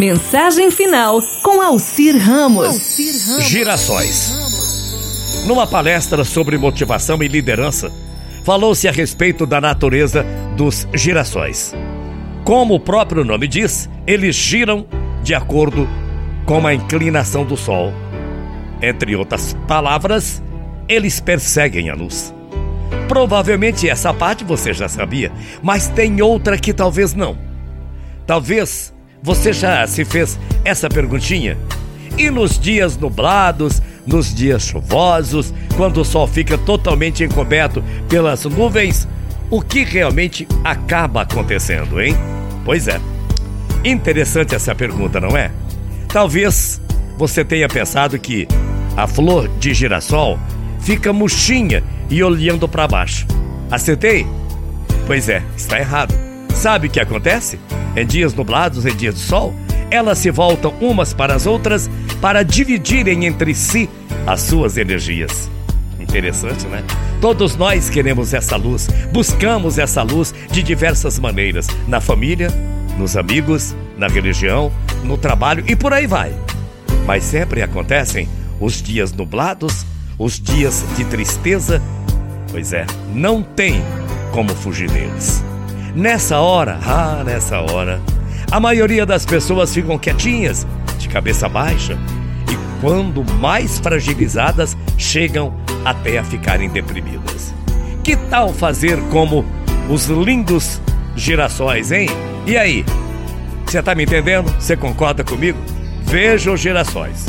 Mensagem final com Alcir Ramos. Girassóis. Numa palestra sobre motivação e liderança, falou-se a respeito da natureza dos girassóis. Como o próprio nome diz, eles giram de acordo com a inclinação do Sol. Entre outras palavras, eles perseguem a luz. Provavelmente essa parte você já sabia, mas tem outra que talvez não. Talvez você já se fez essa perguntinha? E nos dias nublados, nos dias chuvosos, quando o sol fica totalmente encoberto pelas nuvens, o que realmente acaba acontecendo, hein? Pois é. Interessante essa pergunta, não é? Talvez você tenha pensado que a flor de girassol fica murchinha e olhando para baixo. Acertei? Pois é, está errado. Sabe o que acontece? Em dias nublados, em dias de sol, elas se voltam umas para as outras para dividirem entre si as suas energias. Interessante, né? Todos nós queremos essa luz, buscamos essa luz de diversas maneiras, na família, nos amigos, na religião, no trabalho e por aí vai. Mas sempre acontecem os dias nublados, os dias de tristeza. Pois é, não tem como fugir deles. Nessa hora, ah, nessa hora, a maioria das pessoas ficam quietinhas, de cabeça baixa, e quando mais fragilizadas, chegam até a ficarem deprimidas. Que tal fazer como os lindos girassóis, hein? E aí? Você tá me entendendo? Você concorda comigo? Veja os girassóis.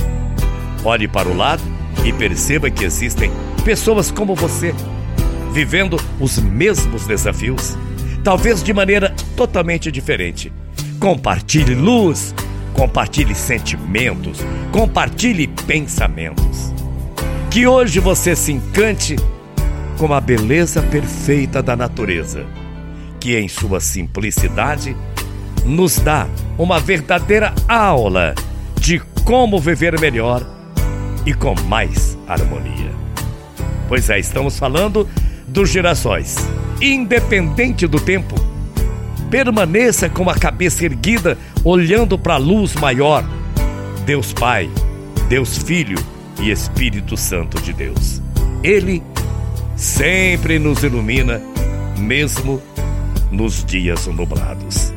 Olhe para o lado e perceba que existem pessoas como você, vivendo os mesmos desafios, talvez de maneira totalmente diferente. Compartilhe luz, compartilhe sentimentos, compartilhe pensamentos. Que hoje você se encante com a beleza perfeita da natureza, que em sua simplicidade nos dá uma verdadeira aula de como viver melhor e com mais harmonia. Pois é, estamos falando dos girassóis. Independente do tempo, permaneça com a cabeça erguida, olhando para a luz maior. Deus Pai, Deus Filho e Espírito Santo de Deus. Ele sempre nos ilumina, mesmo nos dias nublados.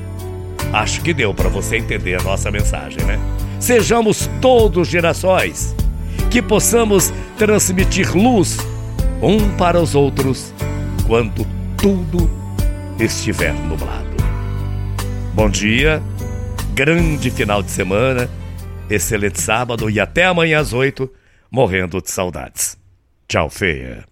Acho que deu para você entender a nossa mensagem, né? Sejamos todos girassóis que possamos transmitir luz um para os outros quando tudo estiver nublado. Bom dia, grande final de semana, excelente sábado e até amanhã às oito, morrendo de saudades. Tchau, feia.